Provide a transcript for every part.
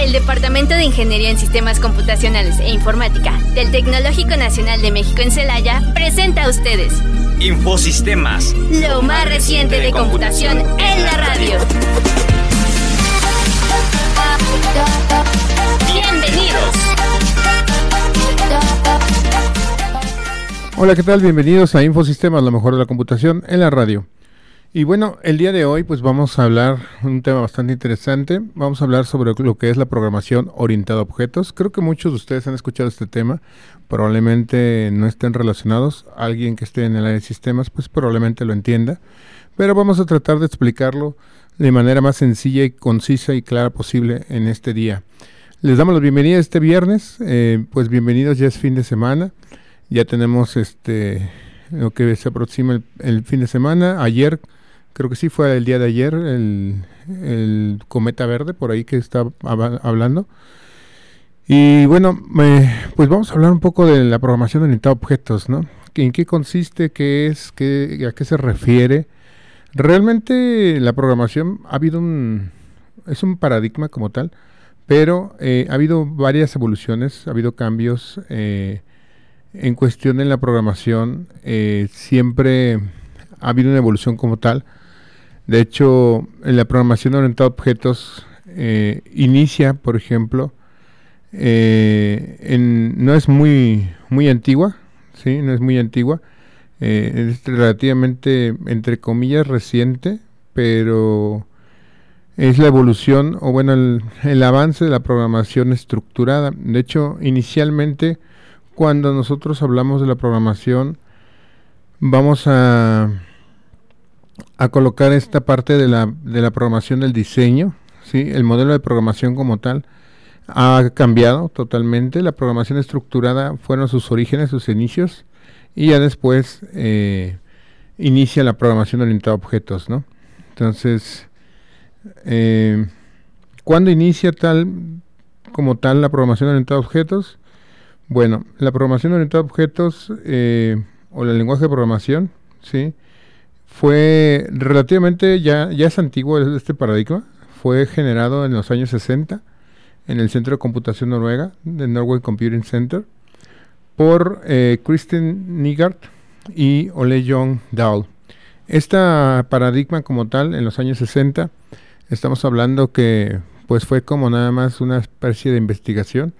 El Departamento de Ingeniería en Sistemas Computacionales e Informática del Tecnológico Nacional de México en Celaya presenta a ustedes Infosistemas, lo más reciente de computación en la radio. Bienvenidos. Hola, ¿qué tal? Bienvenidos a Infosistemas, lo mejor de la computación en la radio. Y bueno, el día de hoy pues vamos a hablar un tema bastante interesante. Vamos a hablar sobre lo que es la programación orientada a objetos. Creo que muchos de ustedes han escuchado este tema. Probablemente no estén relacionados. Alguien que esté en el área de sistemas pues probablemente lo entienda. Pero vamos a tratar de explicarlo de manera más sencilla y concisa y clara posible en este día. Les damos la bienvenida este viernes. Eh, pues bienvenidos, ya es fin de semana. Ya tenemos este lo que se aproxima el, el fin de semana. Ayer creo que sí fue el día de ayer, el, cometa verde, por ahí que está hablando. Y bueno, pues vamos a hablar un poco de la programación orientada a objetos, ¿no? ¿En qué consiste? ¿Qué es? ¿A qué se refiere? Realmente la programación ha habido un... es un paradigma como tal, pero eh, ha habido varias evoluciones, ha habido cambios eh, en cuestión en la programación, eh, siempre ha habido una evolución como tal. De hecho, en la programación orientada a objetos eh, inicia, por ejemplo, eh, no es muy, muy antigua, ¿sí? No es muy antigua. Eh, es relativamente, entre comillas, reciente, pero es la evolución, o bueno, el, el avance de la programación estructurada. De hecho, inicialmente, cuando nosotros hablamos de la programación, vamos a a colocar esta parte de la, de la programación del diseño, ¿sí? el modelo de programación como tal ha cambiado totalmente, la programación estructurada fueron sus orígenes, sus inicios, y ya después eh, inicia la programación orientada a objetos, ¿no? Entonces, eh, ¿cuándo inicia tal como tal la programación orientada a objetos? Bueno, la programación orientada a objetos eh, o el lenguaje de programación, ¿sí? Fue relativamente, ya, ya es antiguo este paradigma, fue generado en los años 60 en el Centro de Computación Noruega, del Norway Computing Center, por eh, Kristen Nigard y Ole John Dahl. Este paradigma como tal, en los años 60, estamos hablando que pues fue como nada más una especie de investigación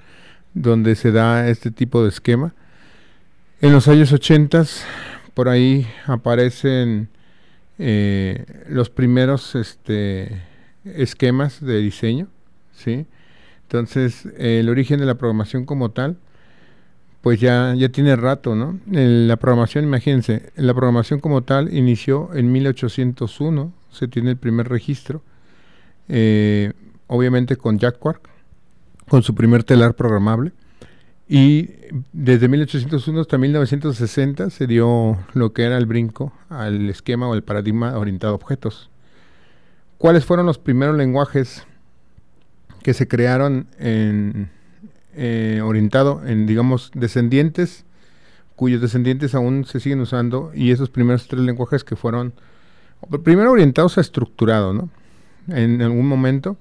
donde se da este tipo de esquema. En los años 80, por ahí aparecen eh, los primeros este, esquemas de diseño, ¿sí? Entonces, el origen de la programación como tal, pues ya, ya tiene rato, ¿no? la programación, imagínense, la programación como tal inició en 1801, se tiene el primer registro, eh, obviamente con Jack Quark, con su primer telar programable. Y desde 1801 hasta 1960 se dio lo que era el brinco al esquema o el paradigma orientado a objetos. ¿Cuáles fueron los primeros lenguajes que se crearon en, eh, orientado en, digamos, descendientes, cuyos descendientes aún se siguen usando, y esos primeros tres lenguajes que fueron, primero orientados a estructurado, ¿no? En algún momento,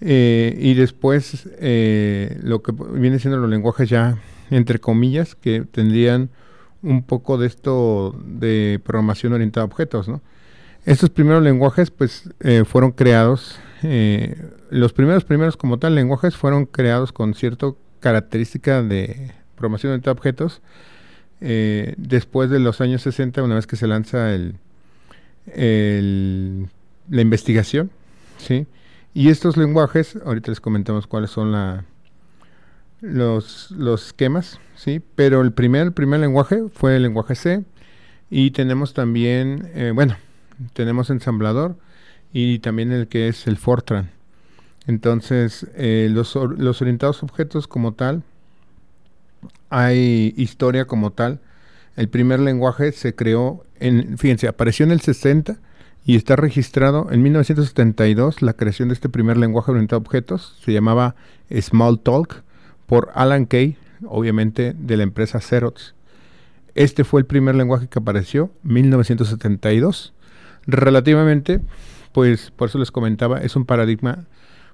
eh, y después eh, lo que viene siendo los lenguajes ya, entre comillas, que tendrían un poco de esto de programación orientada a objetos, ¿no? Estos primeros lenguajes, pues, eh, fueron creados, los primeros primeros como tal lenguajes fueron creados con cierta característica de programación orientada a objetos. después de los años 60, una vez que se lanza el la investigación, ¿sí? Y estos lenguajes, ahorita les comentamos cuáles son la, los, los esquemas, ¿sí? Pero el primer, el primer lenguaje fue el lenguaje C y tenemos también, eh, bueno, tenemos ensamblador y también el que es el Fortran. Entonces, eh, los, los orientados objetos como tal, hay historia como tal. El primer lenguaje se creó en, fíjense, apareció en el 60 y está registrado en 1972 la creación de este primer lenguaje orientado a objetos, se llamaba Smalltalk por Alan Kay, obviamente de la empresa Xerox. Este fue el primer lenguaje que apareció, 1972. Relativamente, pues por eso les comentaba, es un paradigma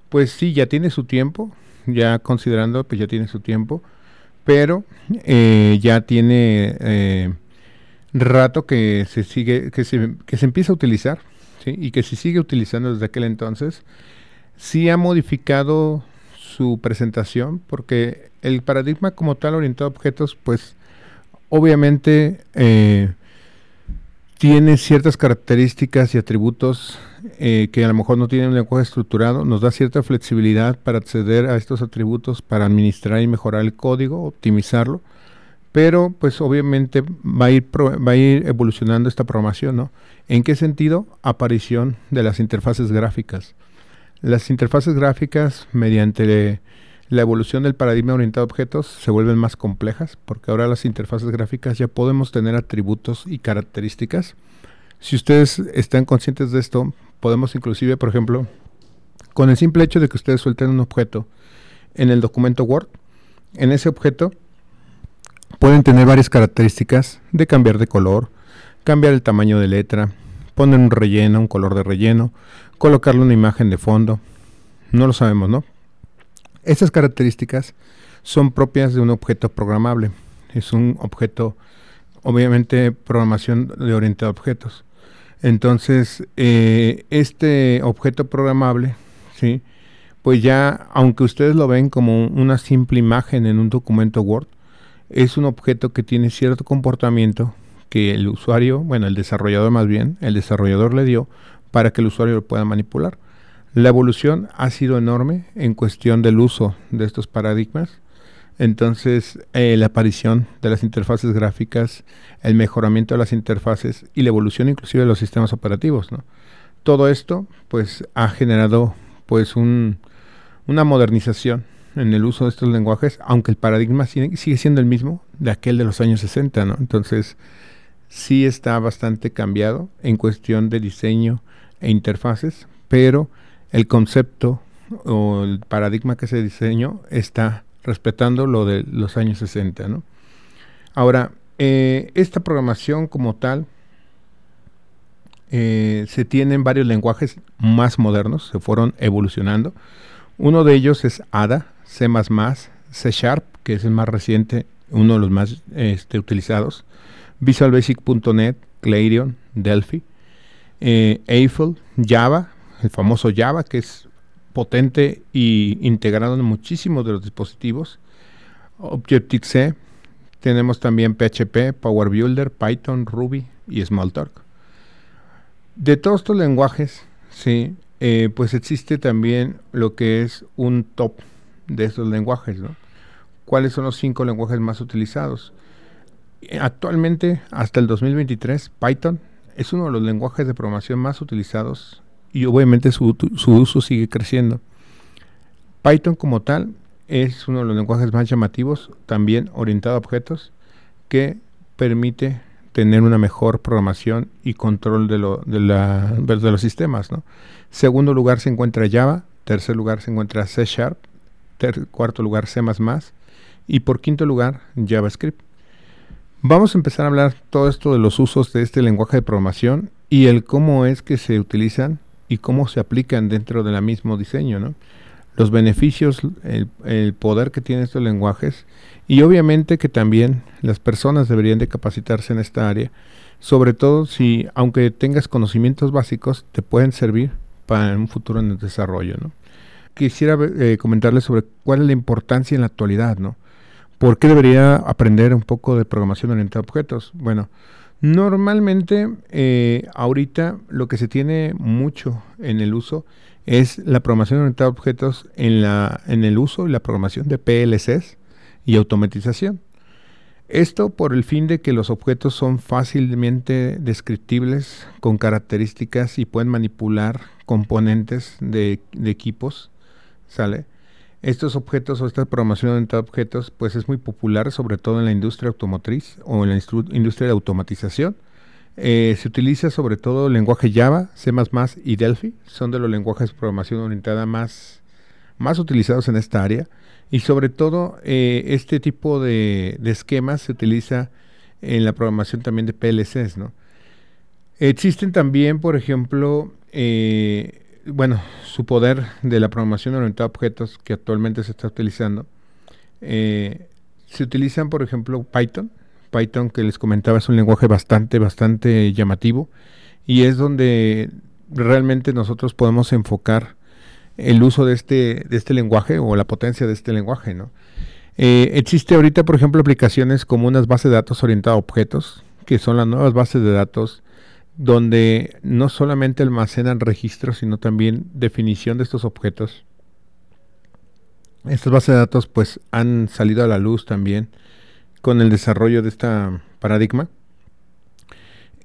pues sí, ya tiene su tiempo, ya considerando, pues ya tiene su tiempo, pero eh, ya tiene eh, rato que se sigue, que se, que se empieza a utilizar, y que se sigue utilizando desde aquel entonces, sí ha modificado su presentación, porque el paradigma como tal orientado a objetos, pues obviamente eh, tiene ciertas características y atributos eh, que a lo mejor no tienen un lenguaje estructurado, nos da cierta flexibilidad para acceder a estos atributos, para administrar y mejorar el código, optimizarlo, pero pues obviamente va a ir, va a ir evolucionando esta programación, ¿no? ¿En qué sentido? Aparición de las interfaces gráficas. Las interfaces gráficas, mediante la evolución del paradigma orientado a objetos se vuelven más complejas porque ahora las interfaces gráficas ya podemos tener atributos y características. Si ustedes están conscientes de esto, podemos inclusive, por ejemplo, con el simple hecho de que ustedes suelten un objeto en el documento Word, en ese objeto pueden tener varias características de cambiar de color, cambiar el tamaño de letra, poner un relleno, un color de relleno, colocarle una imagen de fondo. No lo sabemos, ¿no? Estas características son propias de un objeto programable. Es un objeto, obviamente, programación de orientado a objetos. Entonces, eh, este objeto programable, ¿sí? pues ya, aunque ustedes lo ven como una simple imagen en un documento Word, es un objeto que tiene cierto comportamiento que el usuario, bueno, el desarrollador más bien, el desarrollador le dio para que el usuario lo pueda manipular. La evolución ha sido enorme en cuestión del uso de estos paradigmas. Entonces, eh, la aparición de las interfaces gráficas, el mejoramiento de las interfaces y la evolución inclusive de los sistemas operativos, Todo esto, pues, ha generado, pues, un, una modernización en el uso de estos lenguajes, aunque el paradigma sigue, siendo el mismo de aquel de los años 60, ¿no? Entonces, sí está bastante cambiado en cuestión de diseño e interfaces, pero el concepto o el paradigma que se diseñó está respetando lo de los años 60. ¿no? Ahora, eh, esta programación como tal eh, se tienen varios lenguajes más modernos, se fueron evolucionando. Uno de ellos es ADA, C++, C Sharp, que es el más reciente, uno de los más este, utilizados, Visual Basic.net, Clarion, Delphi, eh, Eiffel, Java, el famoso Java, que es potente y integrado en muchísimos de los dispositivos. Objective-C, tenemos también PHP, Power Builder, Python, Ruby y Smalltalk. De todos estos lenguajes, sí, eh, pues existe también lo que es un top de estos lenguajes, ¿no? ¿Cuáles son los cinco lenguajes más utilizados? Actualmente, hasta el 2023, Python es uno de los lenguajes de programación más utilizados y obviamente su, uso sigue creciendo. Python como tal es uno de los lenguajes más llamativos, también orientado a objetos, que permite tener una mejor programación y control de, lo, de los sistemas. ¿no? Segundo lugar se encuentra Java, tercer lugar se encuentra C Sharp, cuarto lugar C ⁇ y por quinto lugar JavaScript. Vamos a empezar a hablar todo esto de los usos de este lenguaje de programación y el cómo es que se utilizan y cómo se aplican dentro del mismo diseño, ¿no? Los beneficios, el, poder que tienen estos lenguajes y obviamente que también las personas deberían de capacitarse en esta área, sobre todo si, aunque tengas conocimientos básicos, te pueden servir para un futuro en el desarrollo, ¿no? Quisiera eh, comentarles sobre cuál es la importancia en la actualidad, ¿no? ¿Por qué debería aprender un poco de programación orientada a objetos? Bueno, Normalmente, eh, ahorita lo que se tiene mucho en el uso es la programación orientada a objetos en, la, en el uso y la programación de PLCs y automatización. Esto por el fin de que los objetos son fácilmente descriptibles con características y pueden manipular componentes de, de equipos, ¿sale? Estos objetos o esta programación de objetos pues es muy popular sobre todo en la industria automotriz o en la industria de automatización. Eh, se utiliza sobre todo el lenguaje Java, C++ y Delphi, son de los lenguajes de programación orientada más, más utilizados en esta área. Y sobre todo eh, este tipo de, esquemas se utiliza en la programación también de PLCs. ¿no? Existen también, por ejemplo, eh, bueno, su poder de la programación orientada a objetos que actualmente se está utilizando, eh, se utilizan, por ejemplo, Python. Python, que les comentaba, es un lenguaje bastante, bastante llamativo y es donde realmente nosotros podemos enfocar el uso de este, de este lenguaje o la potencia de este lenguaje, ¿no? Eh, existe ahorita, por ejemplo, aplicaciones como unas bases de datos orientadas a objetos, que son las nuevas bases de datos donde no solamente almacenan registros, sino también definición de estos objetos. Estas bases de datos pues han salido a la luz también con el desarrollo de esta paradigma.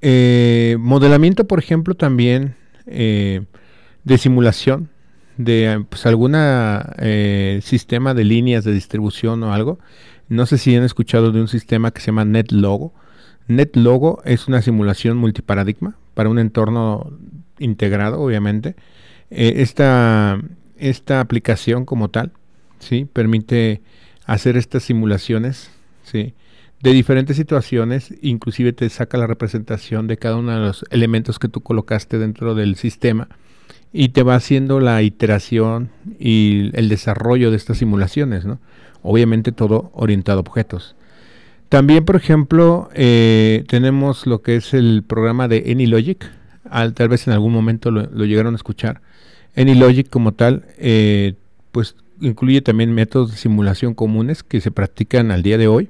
Eh, modelamiento, por ejemplo, también eh, de simulación de pues, alguna eh, sistema de líneas de distribución o algo. No sé si han escuchado de un sistema que se llama NetLogo. NetLogo es una simulación multiparadigma para un entorno integrado, obviamente. Eh, esta, esta aplicación como tal, ¿sí? Permite hacer estas simulaciones, ¿sí? De diferentes situaciones, inclusive te saca la representación de cada uno de los elementos que tú colocaste dentro del sistema y te va haciendo la iteración y el desarrollo de estas simulaciones, ¿no? Obviamente todo orientado a objetos. También, por ejemplo, eh, tenemos lo que es el programa de AnyLogic. Al, tal vez en algún momento lo, llegaron a escuchar. AnyLogic como tal, eh, pues incluye también métodos de simulación comunes que se practican al día de hoy.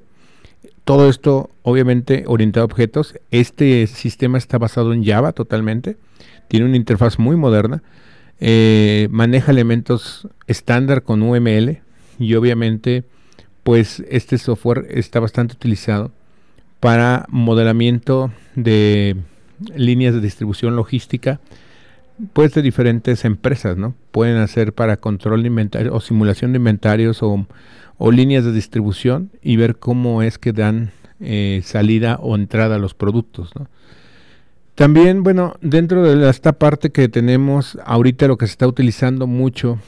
Todo esto, obviamente, orientado a objetos. Este sistema está basado en Java totalmente tiene una interfaz muy moderna, eh, maneja elementos estándar con UML y obviamente pues este software está bastante utilizado para modelamiento de líneas de distribución logística pues de diferentes empresas, ¿no? Pueden hacer para control de inventario o simulación de inventarios o, líneas de distribución y ver cómo es que dan eh, salida o entrada los productos, ¿no? También, bueno, dentro de esta parte que tenemos ahorita lo que se está utilizando mucho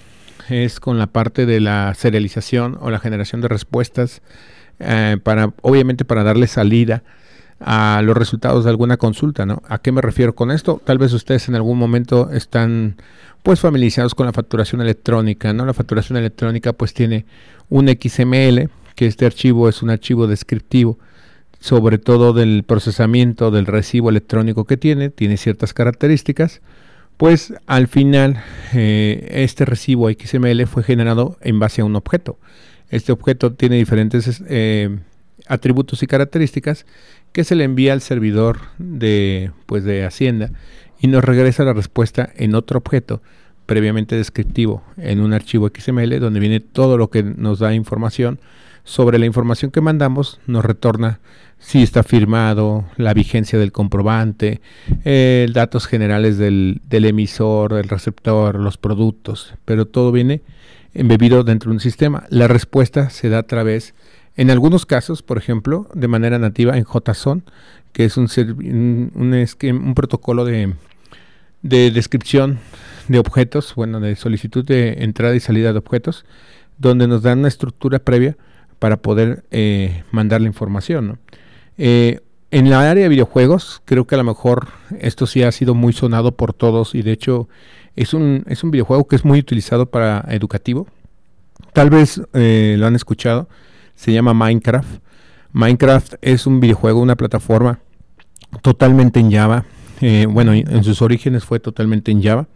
es con la parte de la serialización o la generación de respuestas eh, para, obviamente, para darle salida a los resultados de alguna consulta, ¿no? ¿A qué me refiero con esto? Tal vez ustedes en algún momento están pues familiarizados con la facturación electrónica, ¿no? La facturación electrónica pues tiene un XML, que este archivo es un archivo descriptivo sobre todo del procesamiento del recibo electrónico que tiene, tiene ciertas características, pues al final eh, este recibo XML fue generado en base a un objeto. Este objeto tiene diferentes eh, atributos y características que se le envía al servidor de, pues, de Hacienda y nos regresa la respuesta en otro objeto previamente descriptivo en un archivo XML donde viene todo lo que nos da información sobre la información que mandamos, nos retorna si está firmado, la vigencia del comprobante, eh, datos generales del, emisor, del receptor, los productos, pero todo viene embebido dentro de un sistema. La respuesta se da a través, en algunos casos, por ejemplo, de manera nativa en JSON, que es un, un, un, protocolo de, de descripción de objetos, bueno, de solicitud de entrada y salida de objetos, donde nos dan una estructura previa para poder eh, mandar la información. ¿no? Eh, en la área de videojuegos, creo que a lo mejor esto sí ha sido muy sonado por todos y de hecho es un, es un videojuego que es muy utilizado para educativo. Tal vez eh, lo han escuchado, se llama Minecraft. Minecraft es un videojuego, una plataforma totalmente en Java. Eh, bueno, en sus orígenes fue totalmente en Java.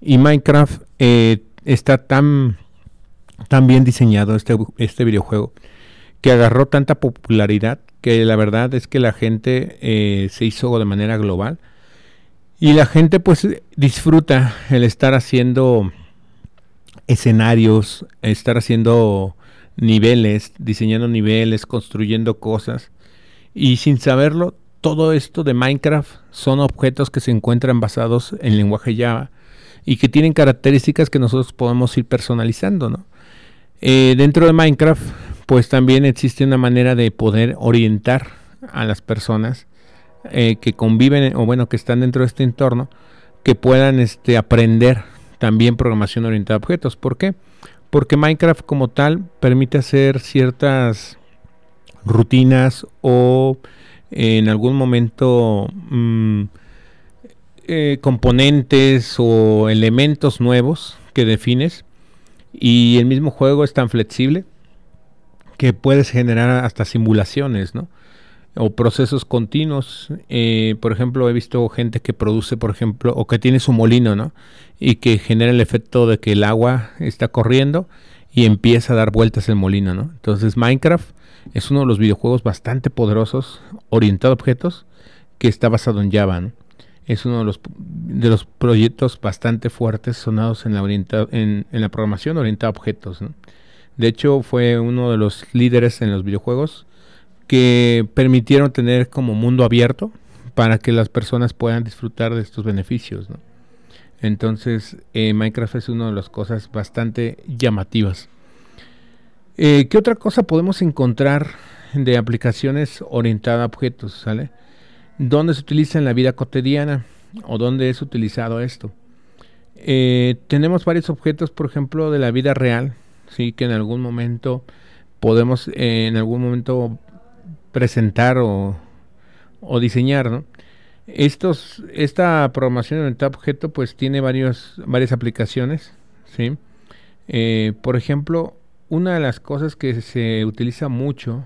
Y Minecraft está tan, tan bien diseñado, este, este videojuego, que agarró tanta popularidad que la verdad es que la gente eh, se hizo de manera global y la gente pues disfruta el estar haciendo escenarios, estar haciendo niveles, diseñando niveles, construyendo cosas y sin saberlo todo esto de Minecraft son objetos que se encuentran basados en lenguaje Java y que tienen características que nosotros podemos ir personalizando, ¿no? Eh, dentro de Minecraft pues también existe una manera de poder orientar a las personas eh, que conviven o bueno que están dentro de este entorno que puedan este, aprender también programación orientada a objetos. ¿Por qué? Porque Minecraft como tal permite hacer ciertas rutinas o en algún momento mm, eh, componentes o elementos nuevos que defines y el mismo juego es tan flexible que puedes generar hasta simulaciones, ¿no? O procesos continuos. Eh, por ejemplo, he visto gente que produce, por ejemplo, o que tiene su molino, ¿no? Y que genera el efecto de que el agua está corriendo y empieza a dar vueltas el molino, ¿no? Entonces Minecraft es uno de los videojuegos bastante poderosos, orientado a objetos, que está basado en Java. Es uno de los, de los proyectos bastante fuertes sonados en la, en, en la programación orientada a objetos, ¿no? De hecho, fue uno de los líderes en los videojuegos que permitieron tener como mundo abierto para que las personas puedan disfrutar de estos beneficios. Entonces, eh, Minecraft es una de las cosas bastante llamativas. Eh, ¿Qué otra cosa podemos encontrar de aplicaciones orientadas a objetos? ¿Dónde se utiliza en la vida cotidiana? ¿O dónde es utilizado esto? Eh, tenemos varios objetos, por ejemplo, de la vida real, sí que en algún momento podemos eh, en algún momento presentar o, diseñar estos esta programación orientada a objeto pues tiene varios varias aplicaciones sí eh, por ejemplo una de las cosas que se utiliza mucho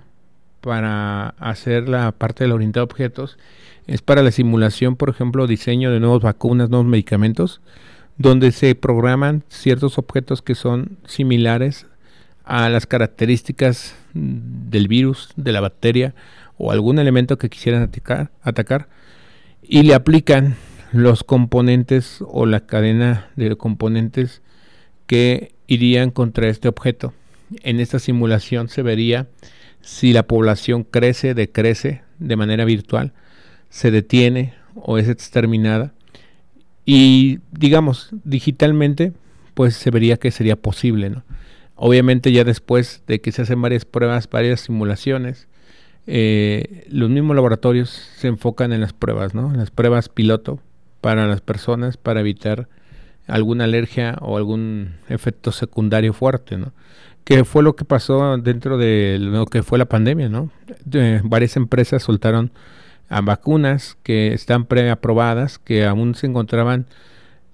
para hacer la parte del orientado a objetos es para la simulación, por ejemplo, diseño de nuevas vacunas, nuevos medicamentos donde se programan ciertos objetos que son similares a las características del virus, de la bacteria o algún elemento que quisieran atacar, atacar y le aplican los componentes o la cadena de componentes que irían contra este objeto. En esta simulación se vería si la población crece, decrece de manera virtual, se detiene o es exterminada y digamos, digitalmente, pues se vería que sería posible, ¿no? Obviamente ya después de que se hacen varias pruebas, varias simulaciones, eh, los mismos laboratorios se enfocan en las pruebas, ¿no? En las pruebas piloto para las personas para evitar alguna alergia o algún efecto secundario fuerte, ¿no? Que fue lo que pasó dentro de lo que fue la pandemia, ¿no? varias empresas soltaron a vacunas que están preaprobadas, que aún se encontraban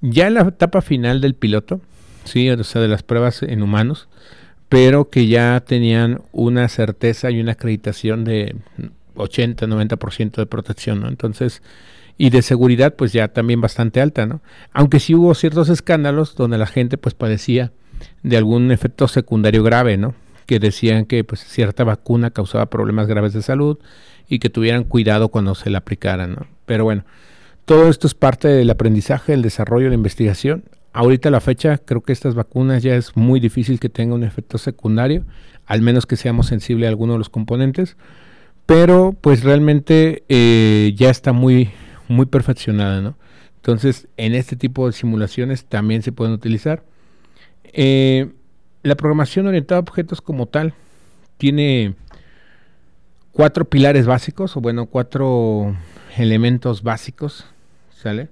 ya en la etapa final del piloto, sí, o sea, de las pruebas en humanos, pero que ya tenían una certeza y una acreditación de 80, 90% de protección, ¿no? Entonces, y de seguridad, pues ya también bastante alta, ¿no? Aunque sí hubo ciertos escándalos donde la gente pues padecía de algún efecto secundario grave, ¿no? Que decían que pues cierta vacuna causaba problemas graves de salud y que tuvieran cuidado cuando se la aplicaran. ¿no? Pero bueno, todo esto es parte del aprendizaje, el desarrollo, la investigación. Ahorita a la fecha creo que estas vacunas ya es muy difícil que tengan un efecto secundario, al menos que seamos sensibles a alguno de los componentes, pero pues realmente eh, ya está muy, muy perfeccionada, ¿no? Entonces, en este tipo de simulaciones también se pueden utilizar. Eh, la programación orientada a objetos como tal tiene cuatro pilares básicos, o bueno, cuatro elementos básicos, ¿sale?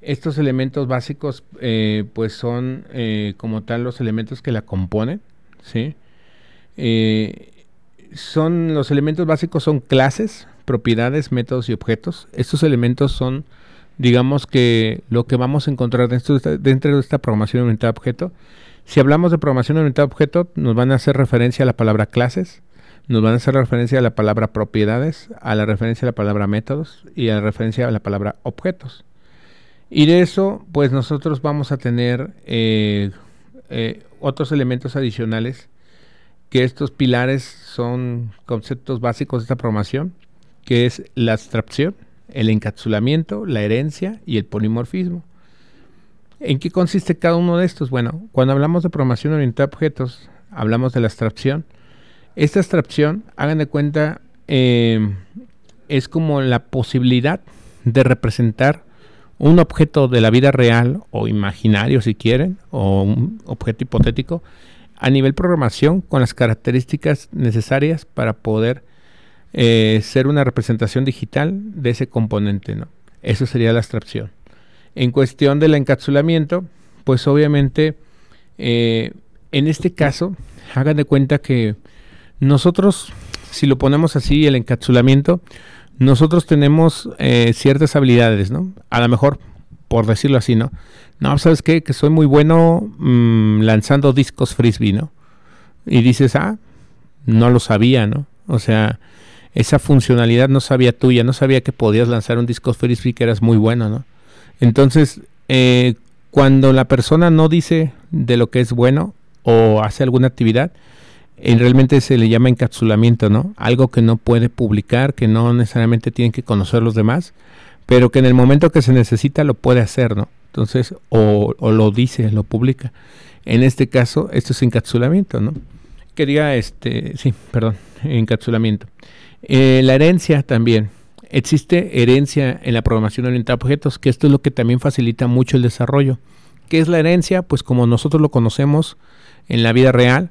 Estos elementos básicos, eh, pues son eh, como tal los elementos que la componen, ¿sí? Eh, son los elementos básicos son clases, propiedades, métodos y objetos. Estos elementos son, digamos que lo que vamos a encontrar dentro de esta, dentro de esta programación orientada a objeto. Si hablamos de programación orientada a objeto, nos van a hacer referencia a la palabra clases, nos van a hacer referencia a la palabra propiedades, a la referencia a la palabra métodos y a la referencia a la palabra objetos. Y de eso, pues nosotros vamos a tener eh, eh, otros elementos adicionales, que estos pilares son conceptos básicos de esta programación, que es la abstracción, el encapsulamiento, la herencia y el polimorfismo. ¿En qué consiste cada uno de estos? Bueno, cuando hablamos de programación orientada a objetos, hablamos de la abstracción, esta abstracción, hagan de cuenta, eh, es como la posibilidad de representar un objeto de la vida real o imaginario si quieren, o un objeto hipotético, a nivel programación con las características necesarias para poder eh, ser una representación digital de ese componente. ¿no? Eso sería la abstracción. En cuestión del encapsulamiento, pues obviamente eh, en este caso, hagan de cuenta que nosotros, si lo ponemos así, el encapsulamiento, nosotros tenemos eh, ciertas habilidades, ¿no? A lo mejor por decirlo así, ¿no? No, ¿sabes qué? Que soy muy bueno mm, lanzando discos frisbee, ¿no? Y dices, ah, no lo sabía, ¿no? O sea, esa funcionalidad no sabía tuya, no sabía que podías lanzar un disco frisbee que eras muy bueno, ¿no? Entonces, eh, cuando la persona no dice de lo que es bueno o hace alguna actividad, eh, realmente se le llama encapsulamiento, ¿no? Algo que no puede publicar, que no necesariamente tienen que conocer los demás, pero que en el momento que se necesita lo puede hacer, ¿no? Entonces, o, lo dice, lo publica. En este caso, esto es encapsulamiento, ¿no? Quería, este, sí, perdón, encapsulamiento. Eh, la herencia también. Existe herencia en la programación orientada a objetos, que esto es lo que también facilita mucho el desarrollo. ¿Qué es la herencia? Pues como nosotros lo conocemos en la vida real,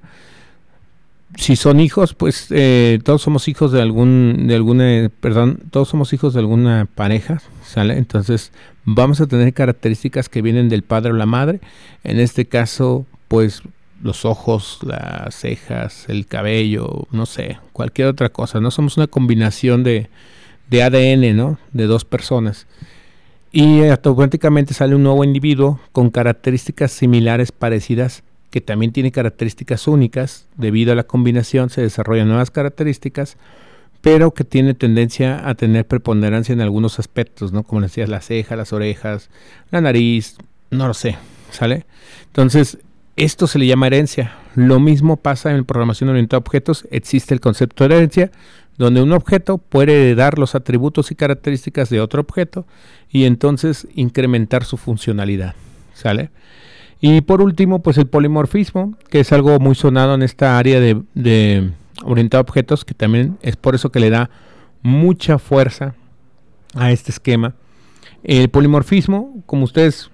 si son hijos, pues eh, todos somos hijos de algún, de alguna, perdón, todos somos hijos de alguna pareja, ¿sale? Entonces vamos a tener características que vienen del padre o la madre. En este caso, pues los ojos, las cejas, el cabello, no sé, cualquier otra cosa. No somos una combinación de, de ADN, ¿no? De dos personas. Y automáticamente sale un nuevo individuo con características similares, parecidas, que también tiene características únicas. Debido a la combinación se desarrollan nuevas características, pero que tiene tendencia a tener preponderancia en algunos aspectos, ¿no? Como decías, la ceja, las orejas, la nariz, no lo sé, ¿sale? Entonces, esto se le llama herencia. Lo mismo pasa en programación orientada a objetos. Existe el concepto de herencia, donde un objeto puede heredar los atributos y características de otro objeto y entonces incrementar su funcionalidad. ¿Sale? Y por último, pues el polimorfismo, que es algo muy sonado en esta área de, de orientado a objetos, que también es por eso que le da mucha fuerza a este esquema. El polimorfismo, como ustedes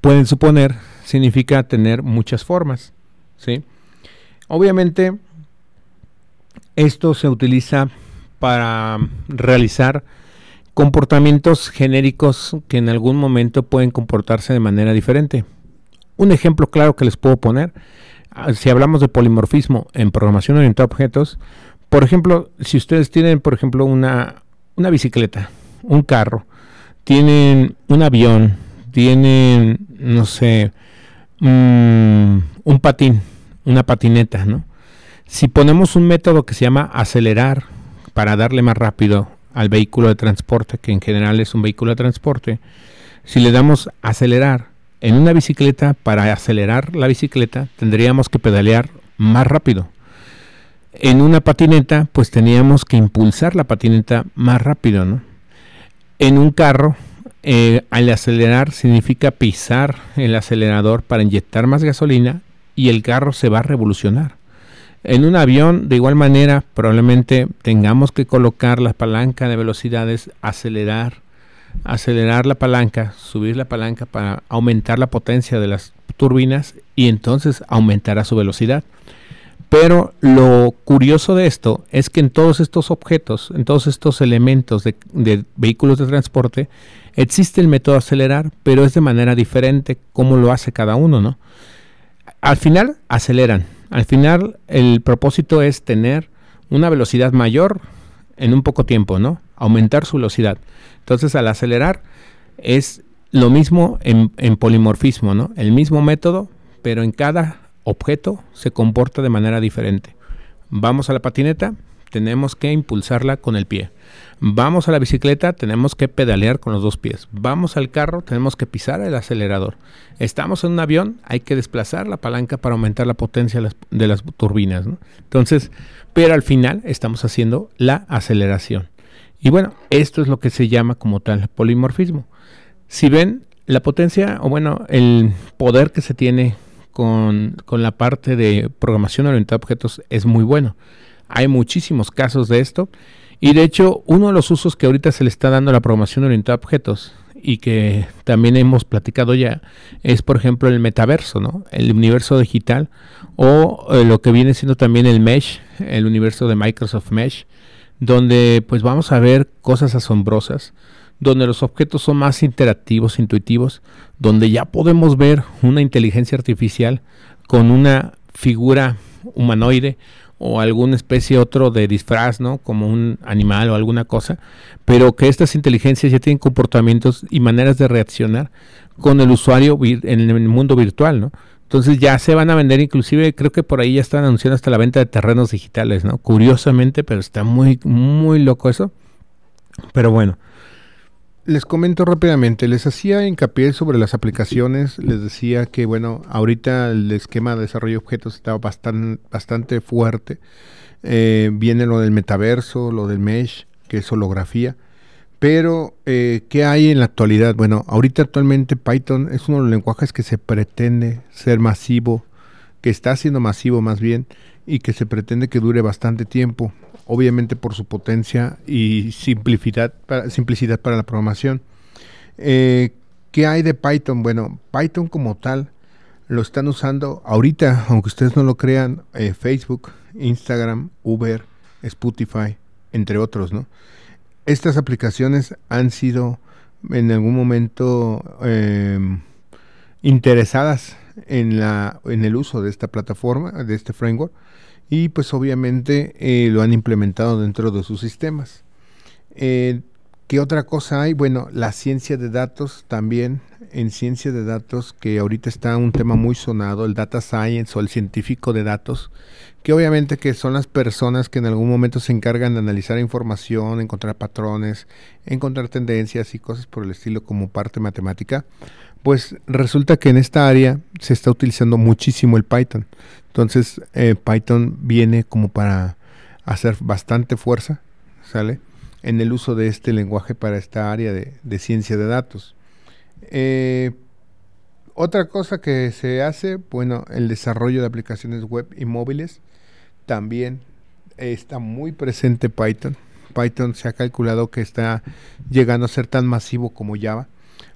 pueden suponer, significa tener muchas formas. ¿Sí? Obviamente, esto se utiliza para realizar comportamientos genéricos que en algún momento pueden comportarse de manera diferente. Un ejemplo claro que les puedo poner, ah, si hablamos de polimorfismo en programación orientada a objetos, por ejemplo, si ustedes tienen, por ejemplo, una, una bicicleta, un carro, tienen un avión, tienen, no sé, mm, un patín, una patineta, ¿no? Si ponemos un método que se llama acelerar para darle más rápido al vehículo de transporte, que en general es un vehículo de transporte, si le damos acelerar en una bicicleta, para acelerar la bicicleta, tendríamos que pedalear más rápido. En una patineta, pues teníamos que impulsar la patineta más rápido, ¿no? En un carro, eh, al acelerar significa pisar el acelerador para inyectar más gasolina y el carro se va a revolucionar. En un avión, de igual manera, probablemente tengamos que colocar la palanca de velocidades, acelerar, acelerar la palanca, subir la palanca para aumentar la potencia de las turbinas y entonces aumentará su velocidad. Pero lo curioso de esto es que en todos estos objetos, en todos estos elementos de, de vehículos de transporte, Existe el método acelerar, pero es de manera diferente como lo hace cada uno, ¿no? Al final aceleran. Al final el propósito es tener una velocidad mayor en un poco tiempo, ¿no? Aumentar su velocidad. Entonces al acelerar es lo mismo en, polimorfismo, ¿no? El mismo método, pero en cada objeto se comporta de manera diferente. Vamos a la patineta, tenemos que impulsarla con el pie. Vamos a la bicicleta, tenemos que pedalear con los dos pies. Vamos al carro, tenemos que pisar el acelerador. Estamos en un avión, hay que desplazar la palanca para aumentar la potencia de las, turbinas. Entonces, pero al final estamos haciendo la aceleración. Y bueno, esto es lo que se llama como tal polimorfismo. Si ven, la potencia, o bueno, el poder que se tiene con, con la parte de programación orientada a objetos es muy bueno. Hay muchísimos casos de esto. Y de hecho, uno de los usos que ahorita se le está dando a la programación orientada a objetos y que también hemos platicado ya es, por ejemplo, el metaverso, ¿no? El universo digital o eh, lo que viene siendo también el Mesh, el universo de Microsoft Mesh, donde pues vamos a ver cosas asombrosas, donde los objetos son más interactivos, intuitivos, donde ya podemos ver una inteligencia artificial con una figura humanoide o alguna especie otro de disfraz, ¿no? Como un animal o alguna cosa, pero que estas inteligencias ya tienen comportamientos y maneras de reaccionar con el usuario en el mundo virtual, ¿no? Entonces ya se van a vender, inclusive creo que por ahí ya están anunciando hasta la venta de terrenos digitales, ¿no? Curiosamente, pero está muy, muy loco eso. Pero bueno, les comento rápidamente, les hacía hincapié sobre las aplicaciones, les decía que bueno, ahorita el esquema de desarrollo de objetos está bastante, bastante fuerte. Eh, viene lo del metaverso, lo del mesh, que es holografía. Pero, eh, ¿qué hay en la actualidad? Bueno, ahorita actualmente Python es uno de los lenguajes que se pretende ser masivo, que está siendo masivo más bien, y que se pretende que dure bastante tiempo obviamente por su potencia y simplicidad para, simplicidad para la programación. Eh, ¿Qué hay de Python? Bueno, Python como tal lo están usando ahorita, aunque ustedes no lo crean, eh, Facebook, Instagram, Uber, Spotify, entre otros, ¿no? Estas aplicaciones han sido en algún momento em, interesadas en, la, en el uso de esta plataforma, de este framework, y pues obviamente eh, lo han implementado dentro de sus sistemas. Eh, ¿Qué otra cosa hay? Bueno, la ciencia de datos también, en ciencia de datos, que ahorita está un tema muy sonado, el data science o el científico de datos, que obviamente que son las personas que en algún momento se encargan de analizar información, encontrar patrones, encontrar tendencias y cosas por el estilo como parte matemática, pues resulta que en esta área se está utilizando muchísimo el Python. Entonces eh, Python viene como para hacer bastante fuerza, ¿sale? En el uso de este lenguaje para esta área de, ciencia de datos. Eh, otra cosa que se hace, bueno, el desarrollo de aplicaciones web y móviles, también está muy presente Python. Python se ha calculado que está llegando a ser tan masivo como Java.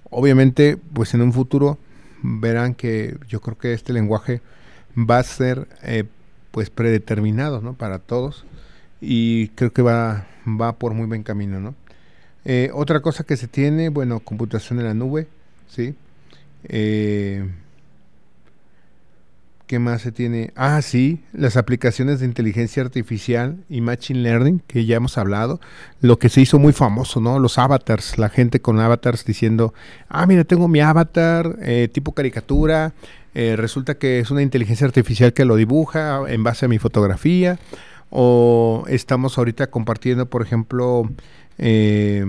Obviamente, pues en un futuro verán que yo creo que este lenguaje va a ser eh, pues predeterminado ¿no? para todos y creo que va, va por muy buen camino. ¿no? Eh, otra cosa que se tiene, bueno, computación en la nube, ¿sí? Eh, ¿Qué más se tiene? Ah, sí, las aplicaciones de inteligencia artificial y machine learning, que ya hemos hablado. Lo que se hizo muy famoso, ¿no? Los avatars, la gente con avatars diciendo, ah, mira, tengo mi avatar tipo caricatura, eh, resulta que es una inteligencia artificial que lo dibuja en base a mi fotografía, o estamos ahorita compartiendo, por ejemplo, eh,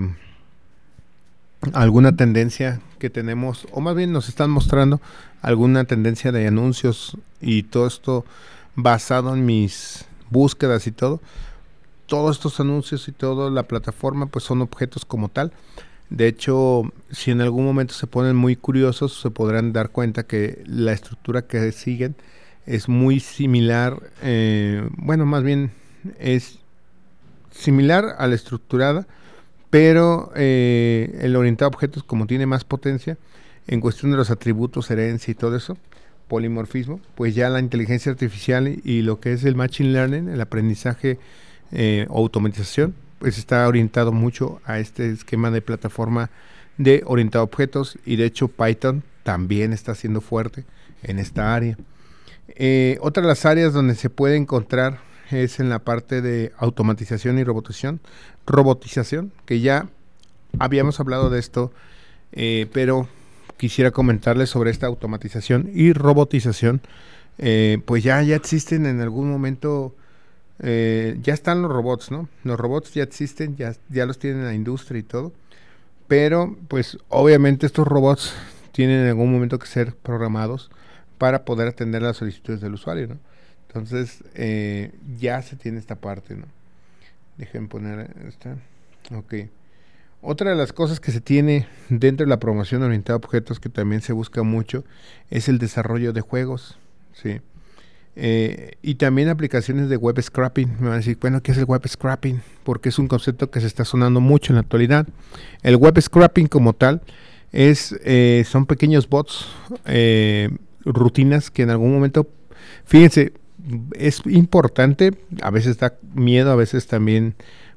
alguna tendencia que tenemos, o más bien nos están mostrando alguna tendencia de anuncios y todo esto basado en mis búsquedas y todo. Todos estos anuncios y toda la plataforma pues son objetos como tal. De hecho, si en algún momento se ponen muy curiosos, se podrán dar cuenta que la estructura que siguen es muy similar, eh, bueno, más bien es similar a la estructurada, pero eh, el orientado a objetos, como tiene más potencia, en cuestión de los atributos, herencia y todo eso, polimorfismo, pues ya la inteligencia artificial y, lo que es el machine learning, el aprendizaje eh, automatización, pues está orientado mucho a este esquema de plataforma de orientado a objetos y de hecho Python también está siendo fuerte en esta área. Eh, otra de las áreas donde se puede encontrar es en la parte de automatización y robotización, robotización que ya habíamos hablado de esto, eh, pero quisiera comentarles sobre esta automatización y robotización. Eh, pues ya, ya existen en algún momento ya están los robots, ¿no? Los robots ya existen, ya, ya los tienen la industria y todo. Pero, pues, obviamente estos robots tienen en algún momento que ser programados para poder atender las solicitudes del usuario, ¿no? Entonces, eh, ya se tiene esta parte, ¿no? Dejen poner esta. Ok. Otra de las cosas que se tiene dentro de la promoción orientada a objetos que también se busca mucho es el desarrollo de juegos, ¿sí? Eh, y también aplicaciones de web scrapping. Me van a decir, bueno, ¿qué es el web scrapping? Porque es un concepto que se está sonando mucho en la actualidad. El web scrapping como tal es, eh, son pequeños bots, eh, rutinas que en algún momento, fíjense, es importante, a veces da miedo, a veces también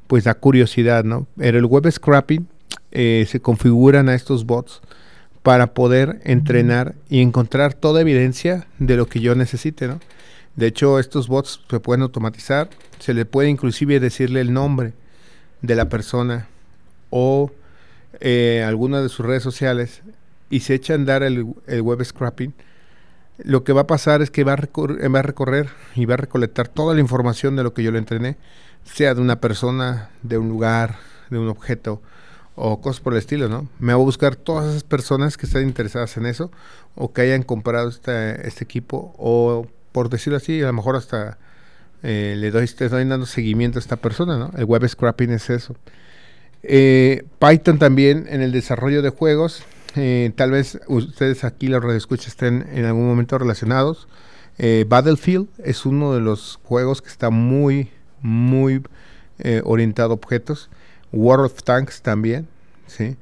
pues da curiosidad, ¿no? Pero el web scrapping se configuran a estos bots para poder entrenar y encontrar toda evidencia de lo que yo necesite, ¿no? De hecho, estos bots se pueden automatizar, se le puede inclusive decirle el nombre de la persona o eh, alguna de sus redes sociales y se echa a andar el, web scrapping, lo que va a pasar es que va a, va a recorrer y va a recolectar toda la información de lo que yo le entrené, sea de una persona, de un lugar, de un objeto o cosas por el estilo, ¿no? Me va a buscar todas esas personas que estén interesadas en eso o que hayan comprado este, este equipo o por decirlo así, a lo mejor hasta eh, le doy, estoy dando seguimiento a esta persona, ¿no? El web scrapping es eso. Eh, Python también en el desarrollo de juegos, eh, tal vez ustedes aquí los redescuchas estén en algún momento relacionados. Battlefield es uno de los juegos que está muy, muy orientado a objetos. World of Tanks también, ¿sí?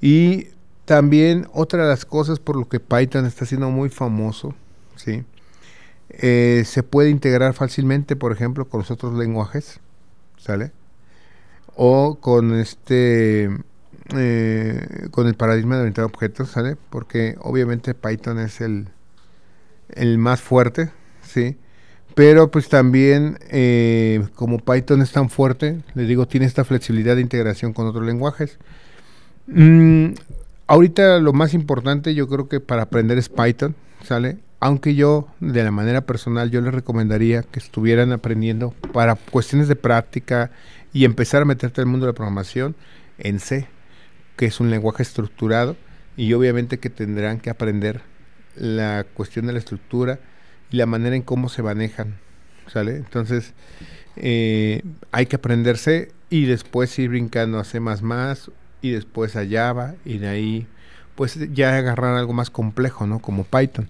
Y también otra de las cosas por lo que Python está siendo muy famoso, ¿sí? Eh, se puede integrar fácilmente, por ejemplo, con los otros lenguajes, ¿sale? O con este, eh, con el paradigma de orientado a objetos, ¿sale? Porque obviamente Python es el, el más fuerte, ¿sí? Pero pues también, eh, como Python es tan fuerte, les digo, tiene esta flexibilidad de integración con otros lenguajes. Mm, ahorita lo más importante yo creo que para aprender es Python, ¿sale? Aunque yo, de la manera personal, yo les recomendaría que estuvieran aprendiendo para cuestiones de práctica y empezar a meterte el mundo de la programación en C, que es un lenguaje estructurado y obviamente que tendrán que aprender la cuestión de la estructura y la manera en cómo se manejan, ¿sale? Entonces, eh, hay que aprenderse y después ir brincando a C++ y después a Java y de ahí pues ya agarrar algo más complejo, ¿no? Como Python.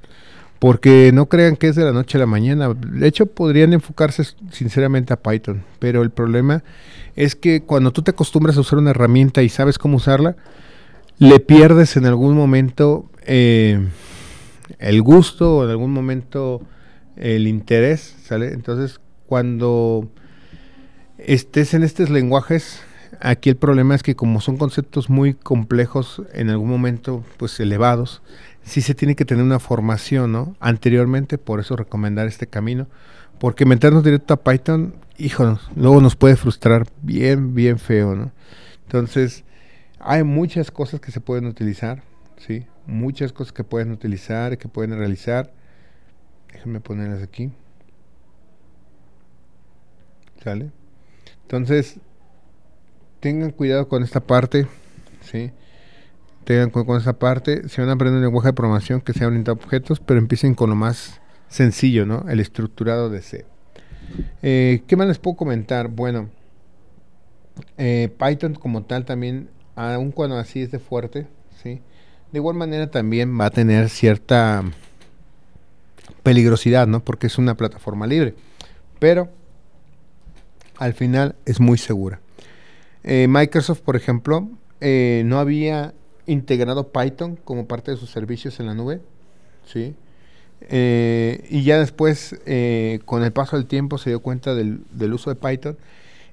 Porque no crean que es de la noche a la mañana. De hecho, podrían enfocarse sinceramente a Python. Pero el problema es que cuando tú te acostumbras a usar una herramienta y sabes cómo usarla, le pierdes en algún momento eh, el gusto o en algún momento el interés, ¿sale? Entonces, cuando estés en estos lenguajes, aquí el problema es que como son conceptos muy complejos, en algún momento, pues elevados, sí se tiene que tener una formación, ¿no? Anteriormente, por eso recomendar este camino, porque meternos directo a Python, hijo, luego nos puede frustrar bien, bien feo, ¿no? Entonces, hay muchas cosas que se pueden utilizar, ¿sí? Muchas cosas que pueden utilizar, que pueden realizar Déjenme ponerlas aquí. ¿Sale? Entonces, tengan cuidado con esta parte, ¿sí? Tengan cuidado con esta parte. Si van a aprender un lenguaje de programación que sea orientado a objetos, pero empiecen con lo más sencillo, ¿no? El estructurado de C. Eh, ¿Qué más les puedo comentar? Bueno, eh, Python como tal también, aun cuando así es de fuerte, ¿sí? De igual manera también va a tener cierta peligrosidad, ¿no? Porque es una plataforma libre. Pero al final es muy segura. Eh, Microsoft, por ejemplo, no había integrado Python como parte de sus servicios en la nube, ¿sí? Eh, y ya después, con el paso del tiempo, se dio cuenta del, uso de Python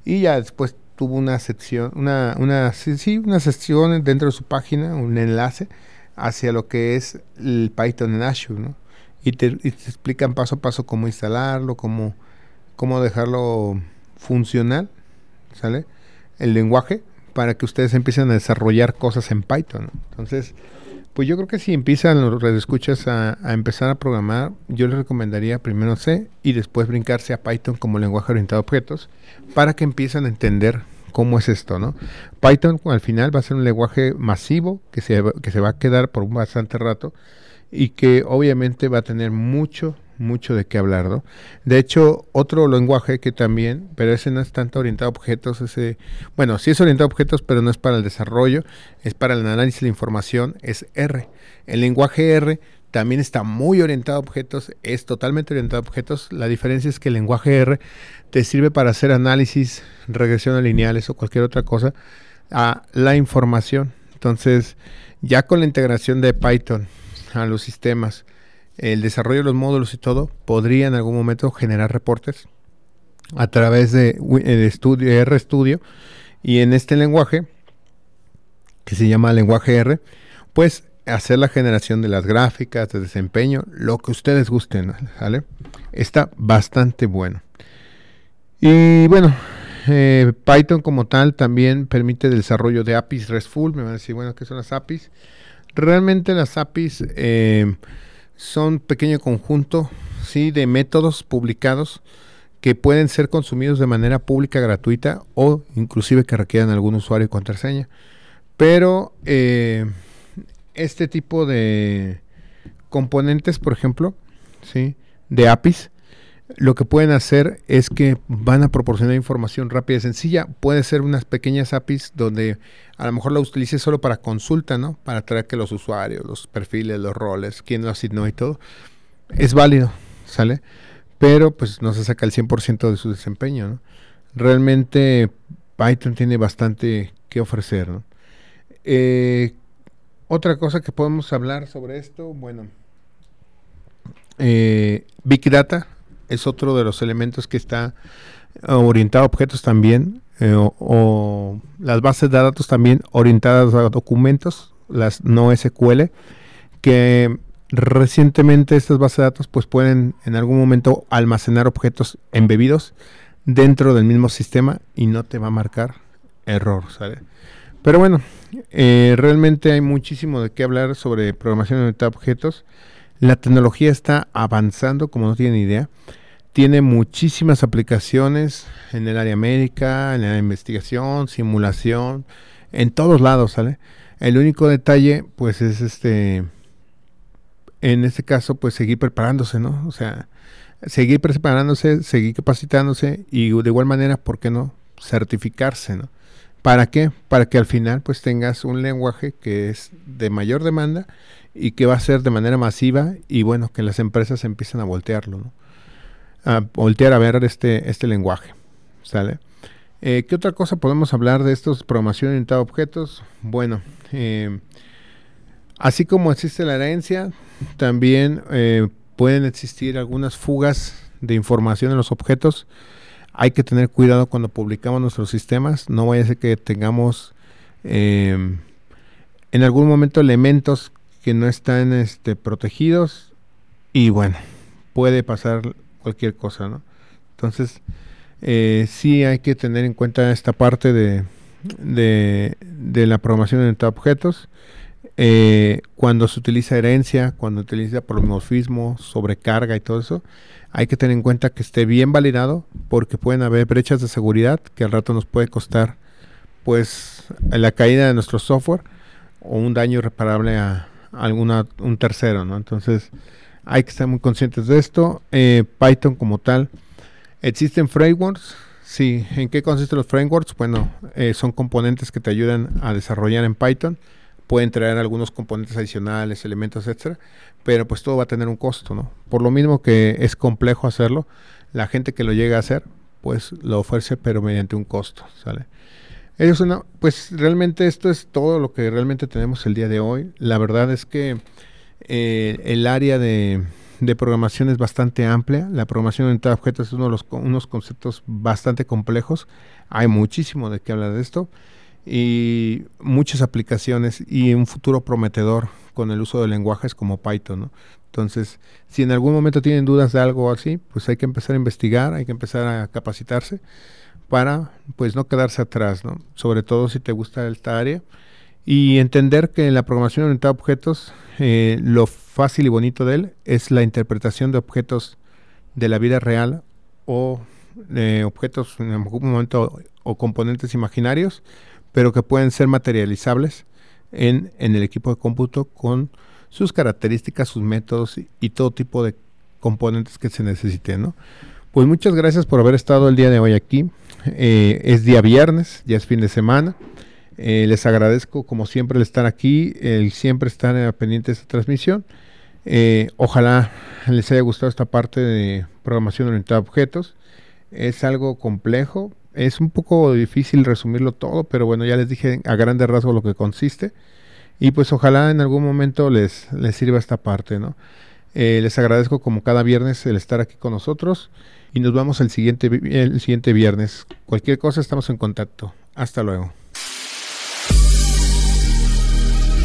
y ya después tuvo una sección, una, una, sí, una sección dentro de su página, un enlace hacia lo que es el Python en Azure, ¿no? y te, explican paso a paso cómo instalarlo, cómo, cómo dejarlo funcional, ¿sale? El lenguaje para que ustedes empiecen a desarrollar cosas en Python. Entonces, pues yo creo que si empiezan los redescuchas a, a empezar a programar, yo les recomendaría primero C y después brincarse a Python como lenguaje orientado a objetos para que empiecen a entender cómo es esto, ¿no? Python al final va a ser un lenguaje masivo que se, que se va a quedar por un bastante rato y que obviamente va a tener mucho, mucho de qué hablar, ¿no? De hecho, otro lenguaje que también, pero ese no es tanto orientado a objetos, ese, bueno, sí es orientado a objetos, pero no es para el desarrollo, es para el análisis de la información, es R. El lenguaje R también está muy orientado a objetos, es totalmente orientado a objetos. La diferencia es que el lenguaje R te sirve para hacer análisis, regresión a lineales o cualquier otra cosa a la información. Entonces, ya con la integración de Python a los sistemas, el desarrollo de los módulos y todo, podría en algún momento generar reportes a través de el estudio, RStudio y en este lenguaje que se llama lenguaje R, pues hacer la generación de las gráficas, de desempeño, lo que ustedes gusten, ¿sale? Está bastante bueno. Y bueno, eh, Python como tal también permite el desarrollo de APIs RESTful. Me van a decir, bueno, ¿qué son las APIs? Realmente las APIs eh, son pequeño conjunto ¿sí? de métodos publicados que pueden ser consumidos de manera pública gratuita o inclusive que requieran algún usuario y contraseña. Pero eh, este tipo de componentes, por ejemplo, ¿sí? de APIs, lo que pueden hacer es que van a proporcionar información rápida y sencilla. Puede ser unas pequeñas APIs donde a lo mejor la utilices solo para consulta, ¿no? Para traer que los usuarios, los perfiles, los roles, quién lo asignó y todo. Es válido, ¿sale? Pero pues no se saca el 100% de su desempeño. Realmente Python tiene bastante que ofrecer, ¿no? Eh, otra cosa que podemos hablar sobre esto, bueno, eh, Big Data es otro de los elementos que está eh, orientado a objetos también, eh, o, las bases de datos también orientadas a documentos, las no SQL, que recientemente estas bases de datos pues pueden en algún momento almacenar objetos embebidos dentro del mismo sistema y no te va a marcar error, ¿sale? Pero bueno, eh, realmente hay muchísimo de qué hablar sobre programación orientada a objetos. La tecnología está avanzando como no tienen idea tiene muchísimas aplicaciones en el área médica, en la investigación, simulación, en todos lados, ¿sale? El único detalle, pues, es este, en este caso, pues, seguir preparándose, ¿no? O sea, seguir preparándose, seguir capacitándose y de igual manera, ¿por qué no? Certificarse, ¿no? ¿Para qué? Para que al final, pues, tengas un lenguaje que es de mayor demanda y que va a ser de manera masiva y, bueno, que las empresas empiezan a voltearlo, ¿no? Voltear a ver este, este lenguaje. ¿Sale? Eh, ¿Qué otra cosa podemos hablar de estos programación orientada a objetos? Bueno, eh, así como existe la herencia, también eh, pueden existir algunas fugas de información en los objetos. Hay que tener cuidado cuando publicamos nuestros sistemas. No vaya a ser que tengamos en algún momento elementos que no están este, protegidos. Y bueno, puede pasar cualquier cosa, ¿no? Entonces, eh, sí hay que tener en cuenta esta parte de, de, la programación de objetos. Eh, cuando se utiliza herencia, cuando se utiliza polimorfismo, sobrecarga y todo eso, hay que tener en cuenta que esté bien validado porque pueden haber brechas de seguridad que al rato nos puede costar pues la caída de nuestro software o un daño irreparable a, alguna un tercero, ¿no? Entonces, hay que estar muy conscientes de esto. Eh, Python como tal. ¿Existen frameworks? Sí. ¿En qué consisten los frameworks? Bueno, eh, son componentes que te ayudan a desarrollar en Python. Pueden traer algunos componentes adicionales, elementos, etcétera. Pero pues todo va a tener un costo, ¿no? Por lo mismo que es complejo hacerlo, la gente que lo llega a hacer, pues lo ofrece, pero mediante un costo, ¿sale? Ellos pues realmente esto es todo lo que realmente tenemos el día de hoy. La verdad es que eh, el área de, programación es bastante amplia. La programación orientada a objetos es uno de los unos conceptos bastante complejos. Hay muchísimo de qué hablar de esto y muchas aplicaciones y un futuro prometedor con el uso de lenguajes como Python. Entonces, si en algún momento tienen dudas de algo así, pues hay que empezar a investigar, hay que empezar a capacitarse para pues no quedarse atrás. Sobre todo si te gusta esta área y entender que en la programación orientada a objetos eh, lo fácil y bonito de él es la interpretación de objetos de la vida real o de objetos en algún momento o componentes imaginarios, pero que pueden ser materializables en, en el equipo de cómputo con sus características, sus métodos y, todo tipo de componentes que se necesiten. ¿no? Pues muchas gracias por haber estado el día de hoy aquí. Eh, es día viernes, ya es fin de semana. Eh, les agradezco como siempre el estar aquí, el siempre estar pendiente de esta transmisión. Eh, ojalá les haya gustado esta parte de programación orientada a objetos. Es algo complejo, es un poco difícil resumirlo todo, pero bueno, ya les dije a grandes rasgos lo que consiste. Y pues ojalá en algún momento les, les sirva esta parte, ¿no? Eh, les agradezco como cada viernes el estar aquí con nosotros y nos vemos el siguiente, el siguiente viernes. Cualquier cosa estamos en contacto. Hasta luego.